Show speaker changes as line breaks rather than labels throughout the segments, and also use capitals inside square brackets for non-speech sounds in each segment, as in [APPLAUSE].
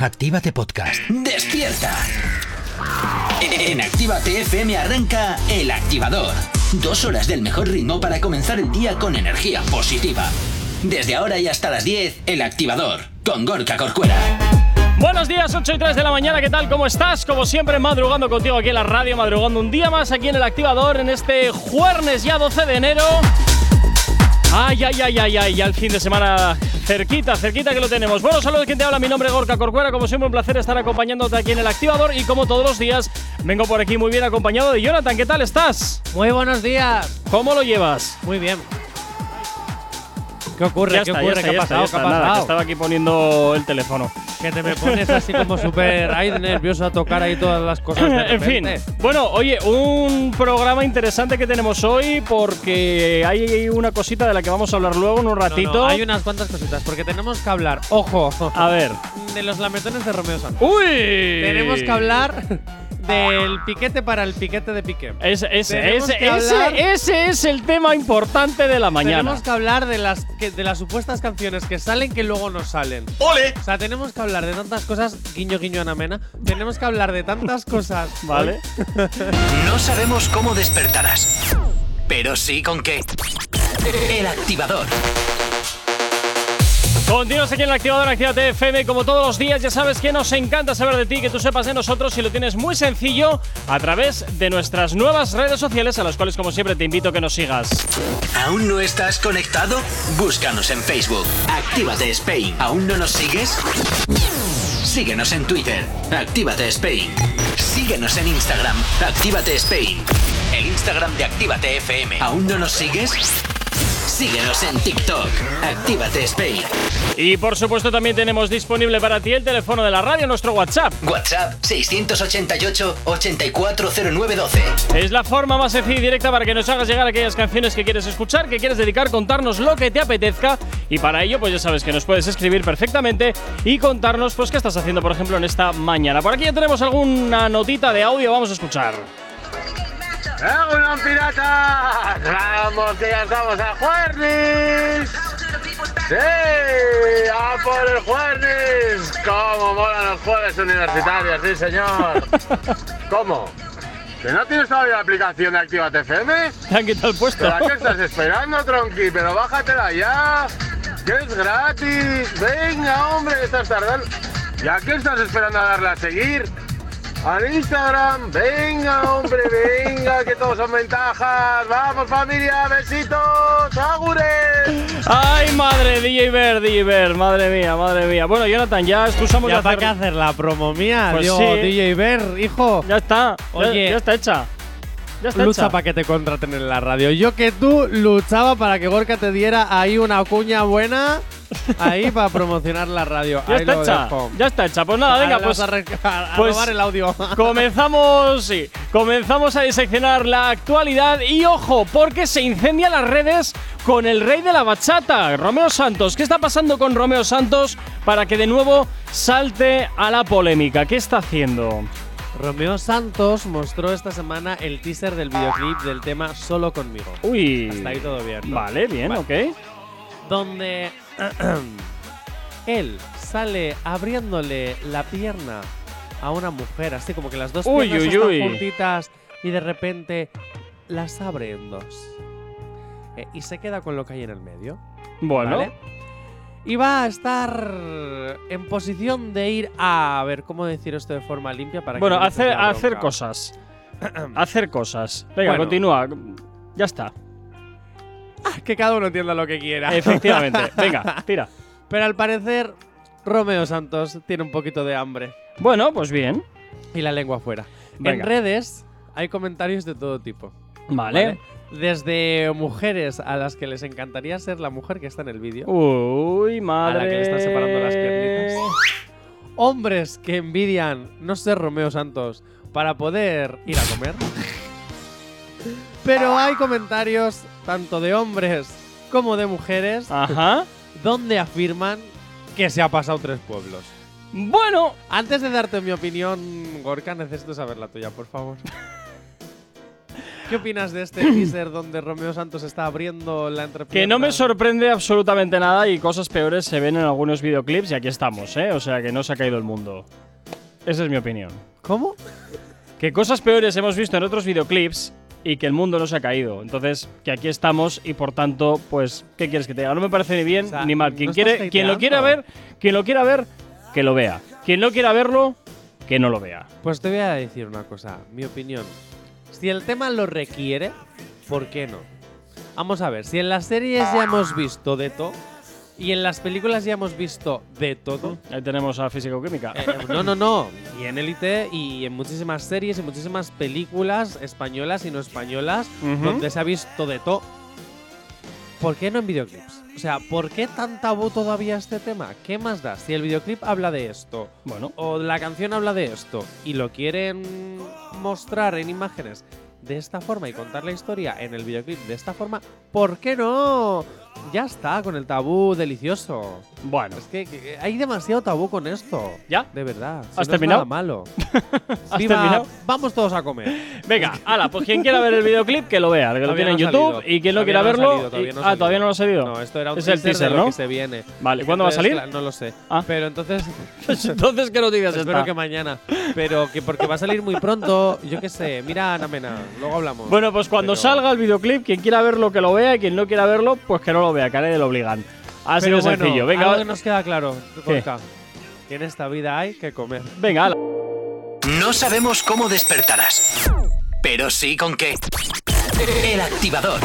Actívate Podcast.
¡Despierta! En Actívate FM arranca El Activador. Dos horas del mejor ritmo para comenzar el día con energía positiva. Desde ahora y hasta las 10, El Activador, con Gorka Corcuera.
Buenos días, 8 y 3 de la mañana, ¿qué tal? ¿Cómo estás? Como siempre, madrugando contigo aquí en la radio, madrugando un día más aquí en El Activador en este jueves ya 12 de enero. Ay, ay, ay, ay, ay, ya el fin de semana cerquita, cerquita que lo tenemos. Bueno, saludos, quien te habla, mi nombre es Gorka Corcuera, como siempre un placer estar acompañándote aquí en El Activador y como todos los días vengo por aquí muy bien acompañado de Jonathan, ¿qué tal estás?
Muy buenos días.
¿Cómo lo llevas?
Muy bien. ¿Qué ocurre?
Ya
¿Qué
está, ya
ocurre?
está,
¿Qué
ya
ha
está,
pasado?
ya
¿Qué
está,
ha
nada, que
pasado?
estaba aquí poniendo el teléfono.
Que te me pones así como súper [LAUGHS] ahí nervioso a tocar ahí todas las cosas. de
en fin, bueno, oye, un programa interesante que tenemos hoy porque hay una cosita de la que vamos a hablar luego en un
No,
ratito.
no, hay unas cuantas cositas, porque tenemos que hablar, ojo,
A ver.
de los lametones de Romeo Santos.
¡Uy!
Tenemos que hablar [LAUGHS] del piquete para el piquete de Piqué.
Ese, ese,
Tenemos
ese,
que hablar-
ese, ese es el tema importante de la mañana.
Tenemos que hablar de las, que- de las supuestas canciones que salen que luego no salen.
¡Ole!
O sea, tenemos que hablar de tantas cosas, guiño guiño Ana Mena. Tenemos que hablar de tantas cosas. [LAUGHS]
¿Vale?
No sabemos cómo despertarás, pero sí con qué. El Activador.
Continuas aquí en el activador Actívate FM. Como todos los días, ya sabes que nos encanta saber de ti, que tú sepas de nosotros y lo tienes muy sencillo a través de nuestras nuevas redes sociales, a las cuales, como siempre, te invito a que nos sigas.
¿Aún no estás conectado? Búscanos en Facebook. Actívate Spain. ¿Aún no nos sigues? Síguenos en Twitter. Actívate Spain. Síguenos en Instagram. Actívate Spain. El Instagram de Actívate FM. ¿Aún no nos sigues? Síguenos en TikTok. Actívate Spain.
Y por supuesto, también tenemos disponible para ti el teléfono de la radio, nuestro WhatsApp.
WhatsApp 688-840912.
Es la forma más sencilla y directa para que nos hagas llegar aquellas canciones que quieres escuchar, que quieres dedicar, contarnos lo que te apetezca. Y para ello, pues ya sabes que nos puedes escribir perfectamente y contarnos, pues, qué estás haciendo, por ejemplo, en esta mañana. Por aquí ya tenemos alguna notita de audio, vamos a escuchar.
¡Vámonos, piratas! ¡Vamos, que ya estamos a Juernes! ¡Sí! ¡A por el Juernes! ¡Cómo molan los jueves universitarios, sí, señor! ¿Cómo? ¿Que no tienes todavía la aplicación de Actívate FM?
Te han quitado el puesto.
¿Pero a qué estás esperando, tronqui? ¡Pero bájatela ya! ¡Que es gratis! ¡Venga, hombre, que estás tardando! ¿Y a qué estás esperando a darle a seguir? Al Instagram, venga hombre, venga, que todos son ventajas. Vamos familia, besitos, agures.
¡Ay, madre! DJ Ver, DJ Ver, madre mía, madre mía. Bueno, Jonathan, ya excusamos
Ya para
hacer-
qué hacer la promo mía,
Pues
Digo,
sí.
DJ Ver, hijo.
Ya está. ya-
Oye.
ya, está hecha. Ya está
Lucha
hecha.
para que te contraten en la radio. Yo que tú luchaba para que Gorka te diera ahí una cuña buena ahí para promocionar la radio. [LAUGHS]
Ya
ahí
está hecha. Ya está hecha. Pues nada, venga, pues.
vamos a, re- a- [LAUGHS] a
pues-
robar el audio. [LAUGHS]
Comenzamos, sí, comenzamos a diseccionar la actualidad y ojo, porque se incendian las redes con el rey de la bachata, Romeo Santos. ¿Qué está pasando con Romeo Santos para que de nuevo salte a la polémica? ¿Qué está haciendo?
Romeo Santos mostró esta semana el teaser del videoclip del tema Solo conmigo.
Uy.
Hasta ahí todo bien. ¿no?
Vale, bien,
Vale.
ok.
Donde [CLEARS THROAT] él sale abriéndole la pierna a una mujer, así como que las dos
Uy,
piernas
uy,
están
uy.
juntitas y de repente las abre en dos. Eh, y se queda con lo que hay en el medio.
Bueno,
¿Vale? Y va a estar en posición de ir a, a ver cómo decir esto de forma limpia para
bueno,
que
hacer, hacer cosas. [CLEARS THROAT] hacer cosas. Venga,
Bueno.
continúa. Ya está.
Que cada uno entienda lo que quiera.
Efectivamente. [LAUGHS] Venga, tira.
Pero al parecer, Romeo Santos tiene un poquito de hambre
Bueno, pues bien.
y la lengua fuera.
Venga.
En redes hay comentarios de todo tipo.
Vale.
Desde mujeres a las que les encantaría ser la mujer que está en el vídeo.
Uy,
a
madre.
la que le están separando las piernitas. Hombres que envidian no ser Romeo Santos para poder ir a comer. Pero hay comentarios tanto de hombres como de mujeres
Ajá.
donde afirman que se ha pasado tres pueblos.
Bueno,
Antes de darte mi opinión, Gorka, necesito saber la tuya, por favor. [LAUGHS] ¿Qué opinas de este teaser donde Romeo Santos está abriendo la entrepierna?
Que no me sorprende absolutamente nada y cosas peores se ven en algunos videoclips y aquí estamos, ¿eh? O sea que no se ha caído el mundo. Esa es mi opinión.
¿Cómo?
Que cosas peores hemos visto en otros videoclips y que el mundo no se ha caído. Entonces, que aquí estamos y por tanto, pues, ¿qué quieres que te diga? No me parece ni bien
O sea,
ni mal. Quien,
¿no estás
quiere, quien lo quiera ver, quien lo quiera ver, que lo vea. Quien no quiera verlo, que no lo vea.
Pues te voy a decir una cosa, mi opinión. Si el tema lo requiere, ¿por qué no? Vamos a ver, si en las series ya hemos visto de todo y en las películas ya hemos visto de todo.
Ahí tenemos a Físico-Química.
eh, no, no, no. Y en Élite y en muchísimas series y muchísimas películas españolas y no españolas donde se ha visto de todo. ¿Por qué no en videoclips? O sea, ¿por qué tan tabú todavía este tema? ¿Qué más da? Si el videoclip habla de esto,
Bueno,
o la canción habla de esto y lo quieren mostrar en imágenes de esta forma y contar la historia en el videoclip de esta forma, ¿por qué no? Ya está, con el tabú delicioso.
bueno.
Es que, que hay demasiado tabú con esto.
¿Ya?
De verdad. Si
¿Has
no
terminado?
Es nada malo. [LAUGHS]
¿Has
Viva-
terminado?
Vamos todos a comer.
Venga, ala, pues quien quiera ver el videoclip, que lo vea, que lo tiene en
no
YouTube
salido.
y quien no quiera verlo.
salido, todavía
y-
no
ah, todavía no lo ha salido.
No, esto era un
Es el
teaser,
teaser,
de lo
¿no?
que se viene.
Vale, ¿cuándo va a
Entonces,
salir?
No lo sé.
Ah.
Pero entonces [LAUGHS]
Entonces, ¿qué noticias
Espero
está?
que mañana. Pero que porque va a salir muy pronto, yo qué sé. Mira, Ana Mena, luego hablamos.
Bueno, pues cuando
Pero-
salga el videoclip, quien quiera verlo, que lo vea, y quien no quiera verlo, pues que no lo vea, que a nadie lo obligan. De
bueno,
sencillo. Venga,
algo que nos queda claro. Gorka, que en esta vida hay que comer.
venga, ala.
No sabemos cómo despertarás, pero sí con qué. El activador.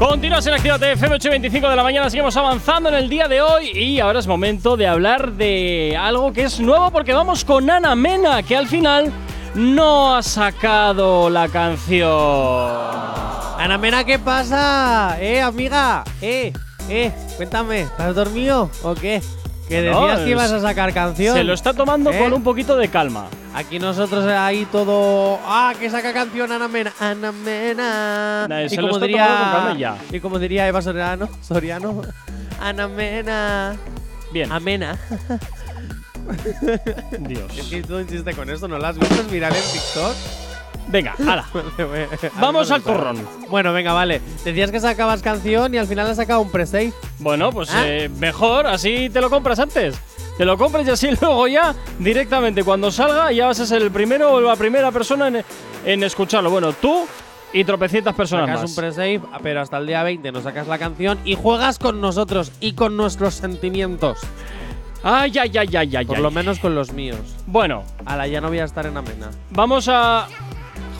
Continúas en Actívate FM 8.25 de la mañana, seguimos avanzando en el día de hoy y ahora es momento de hablar de algo que es nuevo porque vamos con Ana Mena, que al final no ha sacado la canción.
Ana Mena, ¿qué pasa? Eh, amiga, eh, eh, cuéntame, ¿estás dormido o qué? Que
No,
decías que ibas a sacar canción.
Se lo está tomando
¿Eh?
con un poquito de calma.
Aquí nosotros ahí todo. ¡Ah, que saca canción Ana Mena! ¡Ana Mena!
Nah,
y
se lo
como diría.
ya.
Y como diría Eva Soriano, Soriano Ana Mena.
Bien,
Amena. [LAUGHS] Es
Dios.
que tú insistes con esto, ¿no visto? Es viral en TikTok.
Venga, ala. [LAUGHS] Vamos al turrón.
Bueno, venga, vale. Decías que sacabas canción y al final has sacado un pre-save.
Bueno, pues
Ah.
eh, mejor, así te lo compras antes. Te lo compras y así [LAUGHS] luego ya, directamente, cuando salga, ya vas a ser el primero o la primera persona en, en escucharlo. Bueno, tú y tropecientas personas
Sacas
más.
un pre-save, pero hasta el día 20 no sacas la canción y juegas con nosotros y con nuestros sentimientos.
Ay, ay, ay, ay, ay.
Por
ay.
lo menos con los míos.
Bueno,
Ala, ya no voy a estar en Amena.
vamos a.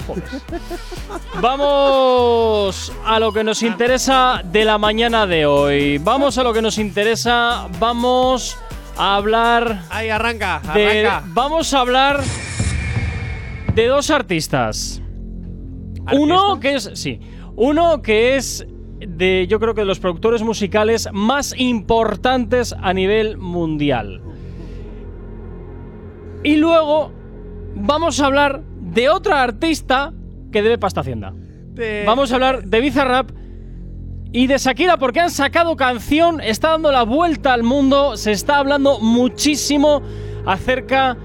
Joder. Vamos a lo que nos interesa de la mañana de hoy. Vamos a lo que nos interesa. Vamos a hablar
Ahí, arranca,
de-
arranca.
vamos a hablar de dos artistas. Uno que es. Sí. Uno que es de. Yo creo que de los productores musicales más importantes a nivel mundial. Y luego. Vamos a hablar de otra artista que debe pasta Hacienda. Vamos a hablar de Bizarrap y de Shakira porque han sacado canción, está dando la vuelta al mundo, se está hablando muchísimo acerca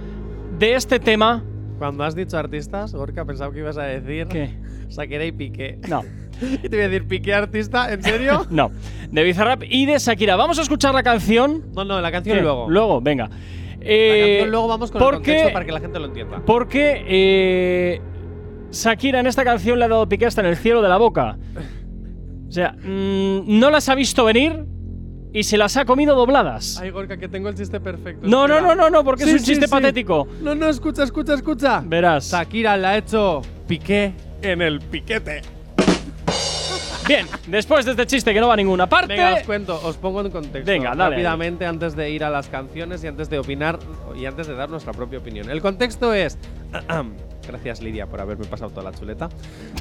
de este tema.
Cuando has dicho artistas, Gorka, pensaba que ibas a decir
¿Qué?
Shakira y Piqué.
No, [LAUGHS] [LAUGHS]
Y te voy a decir, ¿Piqué artista? ¿En serio? [LAUGHS]
no. De Bizarrap y de Shakira. Vamos a escuchar la canción.
no, no, la canción
¿Qué?
luego.
Luego, venga.
La
Eh,
canción luego vamos con el
porque-
contexto para que la gente lo entienda.
Porque eh, Shakira en esta canción le ha dado pique hasta en el cielo de la boca. O sea, mm, no las ha visto venir y se las ha comido dobladas.
Ay, Gorka, que tengo el chiste perfecto.
No, no, no, no, no, porque
Sí,
es un
sí,
chiste
sí.
patético.
No, no, escucha, escucha, escucha.
Verás.
Shakira la ha hecho Piqué en el piquete.
Bien, después de este chiste que no va a ninguna parte.
Venga, os cuento, os pongo en contexto.
Venga, dale.
Rápidamente, antes de ir a las canciones y antes de opinar y antes de dar nuestra propia opinión. El contexto es. [CLEARS THROAT] Gracias, Lidia, por haberme pasado toda la chuleta.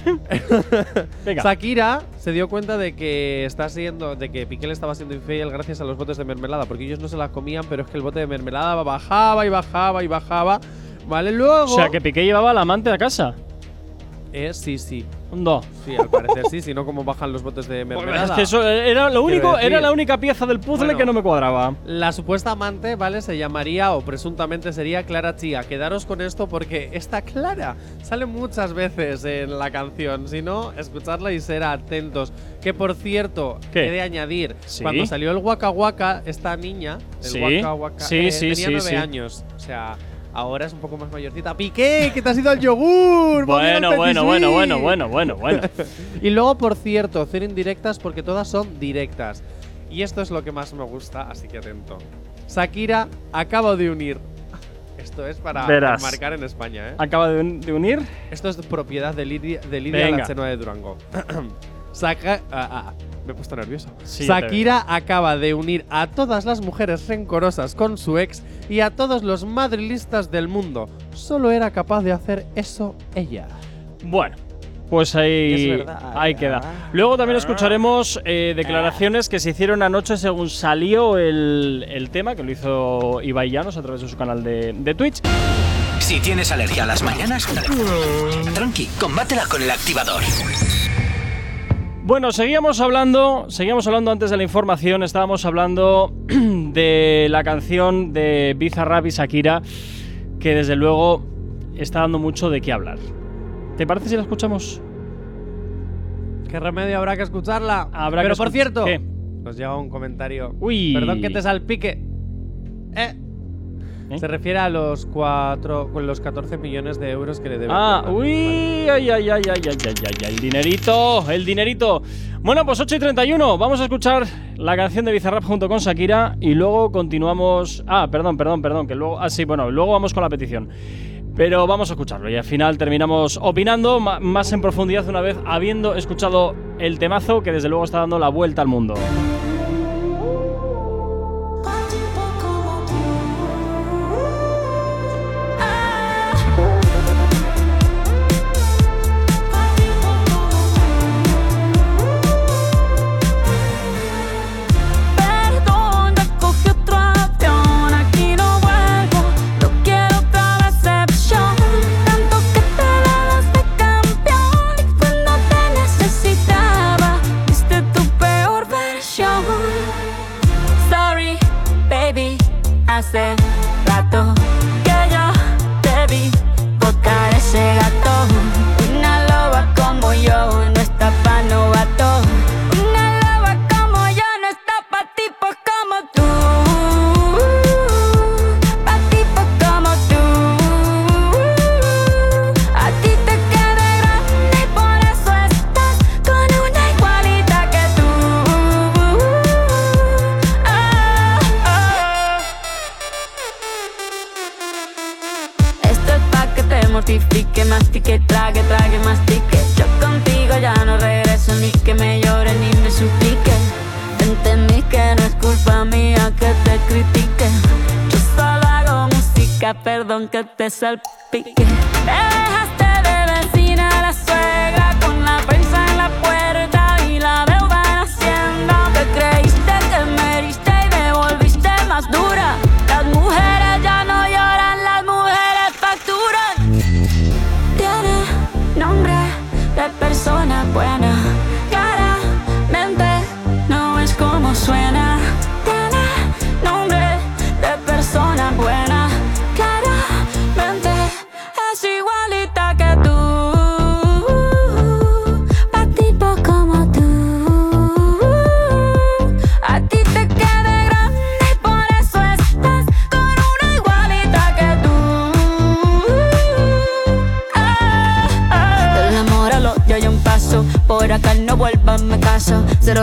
[LAUGHS]
Venga.
Shakira se dio cuenta de que está siendo, de que Piqué le estaba siendo infiel gracias a los botes de mermelada, porque ellos no se la comían, pero es que el bote de mermelada bajaba y bajaba y bajaba. Vale, luego.
O sea, que Piqué llevaba al amante a casa.
Eh, sí, sí.
No.
Sí, al parecer sí, si no, como bajan los botes de mermelada.
es que eso era lo único, era la única pieza del puzzle
Bueno.
que no me cuadraba.
La supuesta amante, ¿vale? Se llamaría o presuntamente sería Clara Chía. Quedaros con esto porque esta Clara sale muchas veces en la canción. Si no, escucharla y ser atentos. Que por cierto,
¿Qué?
he de añadir,
Sí.
cuando salió el Waka Waka, esta niña, el
Sí.
Waka Waka,
Sí,
eh,
sí,
tenía
sí,
nueve
sí.
años. O sea, ahora es un poco más mayorcita. ¡Piqué! ¡Que te has ido al yogur! ¡Volvió al
Bueno, bueno, bueno, bueno, bueno, bueno, bueno.
Y luego, por cierto, cero indirectas porque todas son directas. Y esto es lo que más me gusta, así que atento. Shakira acaba de unir. [LAUGHS] Esto es para
Verás.
marcar en España, ¿eh?
Acaba de, un- de unir.
Esto es propiedad de Lidia, de Lidia
Venga.
la Chenoa de Durango. [CLEARS THROAT] Saca, ah, ah, me he puesto nervioso.
Sí,
Shakira acaba de unir a todas las mujeres rencorosas con su ex y a todos los madrilistas del mundo. Solo era capaz de hacer eso ella.
Bueno, pues ahí,
verdad,
ahí
ah.
queda. Luego también escucharemos eh, declaraciones que se hicieron anoche según salió el, el tema, que lo hizo Ibai Llanos a través de su canal de, de Twitch.
Si tienes alergia a las mañanas, tranqui, combátela con el activador.
Bueno, seguíamos hablando, seguíamos hablando antes de la información, estábamos hablando [CLEARS THROAT] de la canción de Bizarrap y Shakira, que desde luego está dando mucho de qué hablar. ¿Te parece si la escuchamos?
¿Qué remedio habrá que escucharla?
Habrá
Pero
que
por
escu-
cierto,
¿Qué?
nos llega un comentario.
Uy.
Perdón que te salpique. Eh.
¿Eh?
Se refiere a los cuatro, con los 14 millones de euros que le deben.
Ah, uy, ay, ay, ay, ay, ay, ay, ay, el dinerito, el dinerito. Bueno, pues 8 y 31, vamos a escuchar la canción de Bizarrap junto con Shakira y luego continuamos. Ah, perdón, perdón, perdón, que luego. Ah, sí, bueno, luego vamos con la petición. Pero vamos a escucharlo y al final terminamos opinando más en profundidad una vez habiendo escuchado el temazo que desde luego está dando la vuelta al mundo.
success. myself because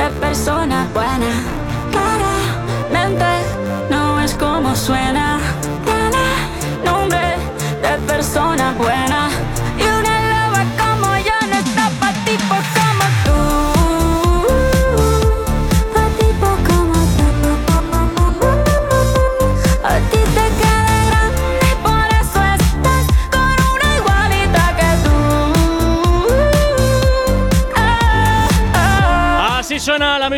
de persona buena. Claramente no es como suena.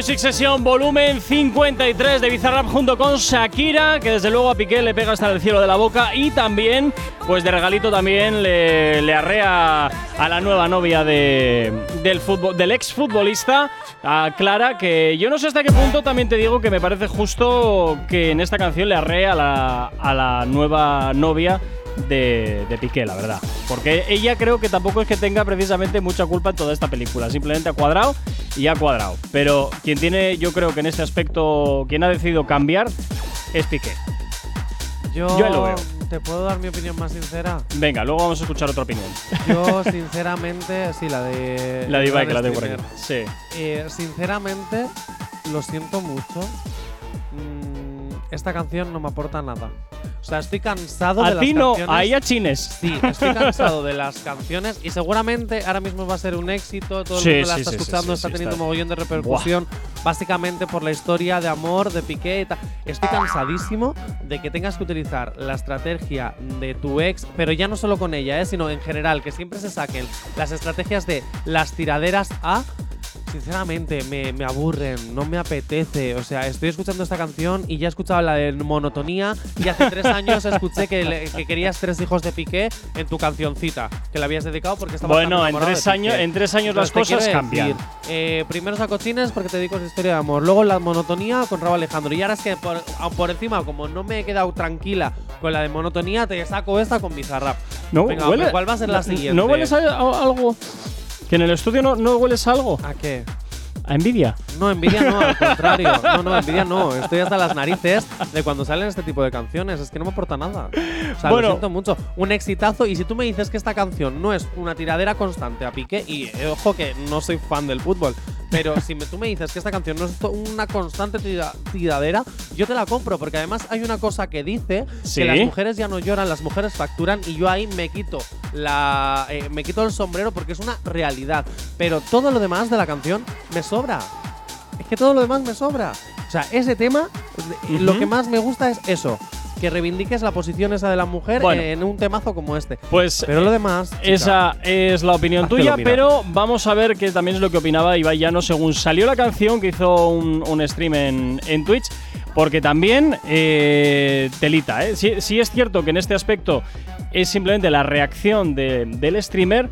Music Session volumen 53 de Bizarrap junto con Shakira, que desde luego a Piqué le pega hasta el cielo de la boca y también, pues de regalito también le, le arrea a la nueva novia de, del, fútbol, del ex futbolista, a Clara, que yo no sé hasta qué punto también te digo que me parece justo que en esta canción le arrea a la, a la nueva novia de, de, Piqué, la verdad. Porque ella creo que tampoco es que tenga precisamente mucha culpa en toda esta película. Simplemente ha cuadrado y ha cuadrado. Pero quien tiene, yo creo que en este aspecto, quien ha decidido cambiar es Piqué.
Yo,
Yo lo veo.
¿Te puedo dar mi opinión más sincera?
Venga, luego vamos a escuchar otra opinión.
Yo, sinceramente, sí, la de. [LAUGHS]
La de Ibai, que la
de
tengo por aquí. Sí.
Eh, sinceramente, lo siento mucho. Mm, esta canción no me aporta nada. O sea, estoy cansado de
A
las
ti no,
canciones.
a chines.
Sí, estoy cansado de las canciones y seguramente ahora mismo va a ser un éxito, todo
Sí,
el mundo la
sí,
está
sí,
escuchando, está teniendo
está.
mogollón de repercusión, básicamente por la historia de amor de Piqué y tal. Estoy cansadísimo de que tengas que utilizar la estrategia de tu ex, pero ya no solo con ella, ¿eh? sino en general, que siempre se saquen las estrategias de las tiraderas a Sinceramente, me, me aburren, no me apetece. O sea, estoy escuchando esta canción y ya he escuchado la de monotonía. Y hace tres [LAUGHS] años escuché que, le- que querías tres hijos de Piqué en tu cancioncita, que la habías dedicado porque estabas tan
Bueno, en tres, años, en tres años las
Entonces, te
cosas cambian.
decir, eh, primero saco chines porque te dedico a esa historia de amor. Luego la monotonía con Raúl Alejandro. Y ahora es que por, por encima, como no me he quedado tranquila con la de monotonía, te saco esta con Bizarrap.
No,
Venga,
huele-
¿cuál va a ser la siguiente?
¿No hueles a- algo? ¿Que en el estudio no, no hueles a algo?
¿A qué?
¿A envidia?
No, envidia no, al contrario. [LAUGHS] No, no, envidia no. Estoy hasta las narices de cuando salen este tipo de canciones. Es que no me aporta nada. O sea,
Bueno.
lo siento mucho. Un exitazo. Y si tú me dices que esta canción no es una tiradera constante a Piqué, y eh, ojo que no soy fan del fútbol, pero si me- tú me dices que esta canción no es una constante tira- tiradera, yo te la compro. Porque además hay una cosa que dice
Sí.
que las mujeres ya no lloran, las mujeres facturan. Y yo ahí me quito la. eh, me quito el sombrero porque es una realidad. Pero todo lo demás de la canción me sobra. Es que todo lo demás me sobra. O sea, ese tema, eh, lo que más me gusta es eso. Que reivindiques la posición esa de la mujer
Bueno.
en un temazo como este.
Pues
Pero lo demás. chica,
Esa es la opinión tuya, pero vamos a ver qué también es lo que opinaba Ibai Llano según salió la canción que hizo un, un stream en, en Twitch. Porque también, eh, telita, ¿eh? Sí, sí es cierto que en este aspecto es simplemente la reacción de- del streamer,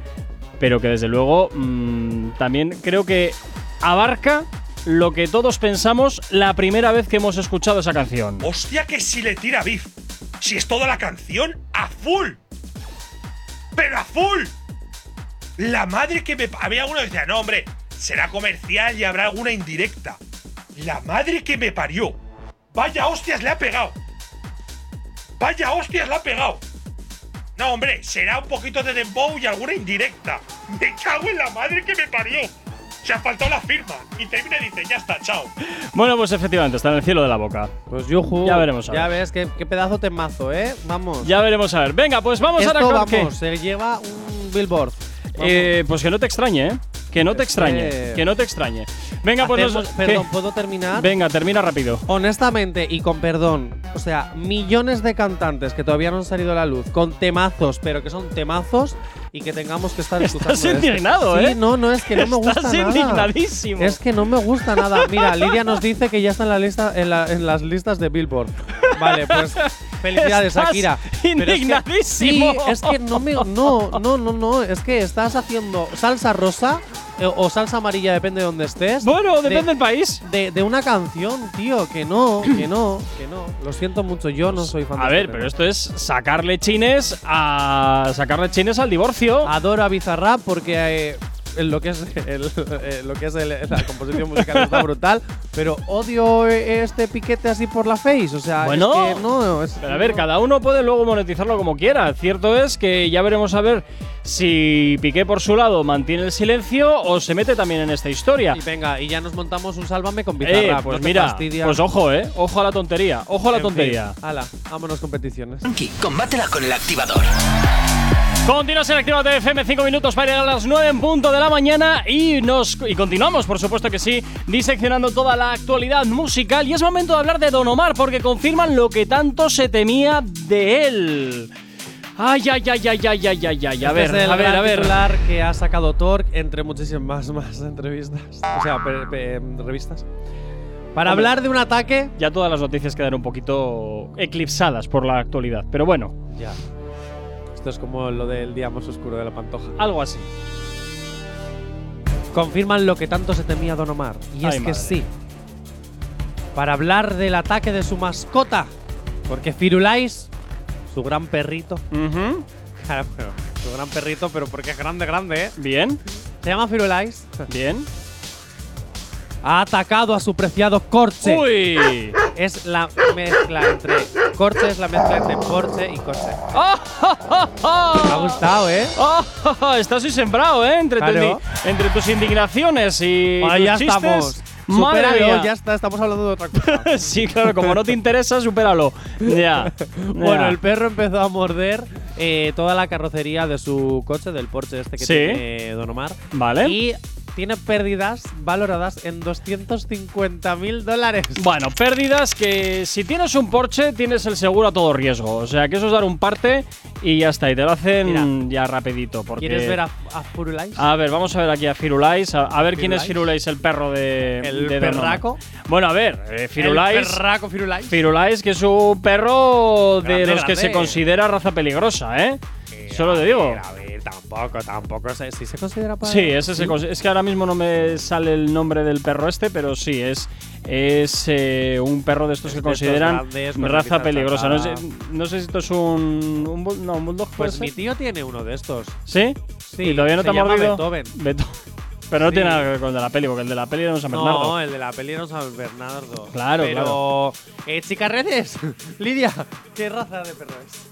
pero que desde luego mm, también creo que abarca lo que todos pensamos la primera vez que hemos escuchado esa canción.
Hostia, que si le tira beef. Si es toda la canción a full. Pero a full. La madre que me. Había uno que decía, no, hombre, será comercial y habrá alguna indirecta. La madre que me parió. Vaya hostias le ha pegado. Vaya hostias le ha pegado. No, hombre, será un poquito de dembow y alguna indirecta. [LAUGHS] Me cago en la madre que me parió. Se ha faltado la firma. Y termina y dice, ya está, chao.
Bueno, pues efectivamente, está en el cielo de la boca.
Pues yujú.
Ya veremos a
Ya
ver.
ves qué, qué pedazo temazo, ¿eh? Vamos.
Ya veremos a ver. Venga, pues vamos
Esto,
a arrancar. ¿qué?
vamos, se lleva un billboard.
Eh, pues que no te extrañe, ¿eh? Que no te
Es
extrañe.
que-
Que no te extrañe. Venga, pues
Hacemos-
nos-
perdón,
¿qué?
¿puedo terminar?
Venga, termina rápido.
Honestamente y con perdón, o sea, millones de cantantes que todavía no han salido a la luz con temazos, pero que son temazos y que tengamos que estar [LAUGHS] escuchando.
Estás
este.
indignado,
Sí,
¿eh?
no, no, es que no me gusta
Estás
nada.
indignadísimo.
Es que no me gusta nada. Mira, [LAUGHS] Lidia nos dice que ya está en la lista en, la- en las listas de Billboard. Vale, pues [LAUGHS] felicidades,
Estás
Shakira. Pero es que-
indignadísimo.
sí, es que no me no, no, no, no, es que estás haciendo salsa rosa eh, o salsa amarilla depende de donde estés.
Bueno,
de-
depende del país.
de, de una canción, tío, que no, [CLEARS THROAT] que no, que no. Lo siento mucho, yo no soy fan de
A
este
ver,
tema.
pero esto es sacarle chines a. sacarle chines al divorcio.
Adoro a Bizarrap porque eh, lo que es, [LAUGHS] el- eh, lo que es el- la composición musical está brutal, pero odio eh, este piquete así por la face, o sea,
Bueno,
es que no, es-
Pero a ver,
no.
cada uno puede luego monetizarlo como quiera. Cierto es que ya veremos a ver si Piqué por su lado mantiene el silencio o se mete también en esta historia.
Y venga, y ya nos montamos un sálvame con
Eh,
Bizarrap.
pues
no
mira,
fastidia.
pues ojo, eh. Ojo a la tontería. Ojo a la
En fin,
tontería.
Hala, vámonos competiciones.
Tranqui, combátela con el activador.
Continuas en Actívate FM, 5 minutos para llegar a las 9 en punto de la mañana y nos y continuamos, por supuesto que sí, diseccionando toda la actualidad musical y es momento de hablar de Don Omar porque confirman lo que tanto se temía de él. Ay, ay, ay, ay, ay, ay, ay, ay. A
Este
ver, a ver, a ver.
titular que ha sacado Torque entre muchísimas más [LAUGHS] entrevistas. O sea, revistas. Para
Hombre.
hablar de un ataque.
Ya todas las noticias quedan un poquito eclipsadas por la actualidad. Pero bueno,
Ya. Esto es como lo del día más oscuro de la pantoja.
algo así.
Confirman lo que tanto se temía Don Omar. Y
Ay,
es que
madre.
sí. Para hablar del ataque de su mascota. Porque Firulais, su gran perrito. Su gran perrito, pero porque es grande, grande, ¿eh?
Bien,
Se llama Firulais.
bien.
Ha atacado a su preciado Corche.
Uy.
Es la mezcla entre. Corche es la mezcla entre Porsche y coche.
¡Oh, oh, oh!
Me ha gustado, ¿eh? [LAUGHS]
¡Oh, oh, oh! Estás hoy sembrado, ¿eh? Entre,
Claro.
entre tus indignaciones y
Ahí ya
chistes.
estamos.
Madre
Supéralo,
mía.
ya está, estamos hablando de otra cosa. [LAUGHS]
sí, claro, como no te interesa, supéralo. Ya. [LAUGHS]
Bueno, el perro empezó a morder eh, toda la carrocería de su coche, del Porsche este que
Sí.
tiene Don Omar.
Vale.
Y tiene pérdidas valoradas en 250 mil dólares.
Bueno, pérdidas que si tienes un Porsche tienes el seguro a todo riesgo. O sea, que eso es dar un parte y ya está. Y te lo hacen
Mira.
ya rapidito. Porque
¿Quieres ver a, a Furulais?
A ver, vamos a ver aquí a Firulais. A, a ver quién es
Firulais.
Firulais, el perro de.
¿El
de
perraco?
Bueno, a ver, eh, Firulais.
El perraco Firulais.
Firulais, que es un perro de
Grande,
los que se considera raza peligrosa, ¿eh? Solo te digo.
A ver, tampoco, tampoco. Si se considera para.
Sí, ese se es que ahora mismo no me sale el nombre del perro este, pero sí, es, es eh, un perro de estos
Es
que
de estos
consideran
grandes,
raza peligrosa. No sé, no sé si esto es un, un bull- no, un bulldog.
Pues mi tío tiene uno de estos.
¿Sí?
Sí,
¿Y todavía no te ha mordido?
Beethoven. [LAUGHS]
Pero no
Sí.
tiene nada que ver con el de la peli, porque el de la peli era un San Bernardo.
No, el de la peli era un San Bernardo.
Claro,
Pero, eh, chicarretes, [LAUGHS] Lidia, ¿qué raza de perro es?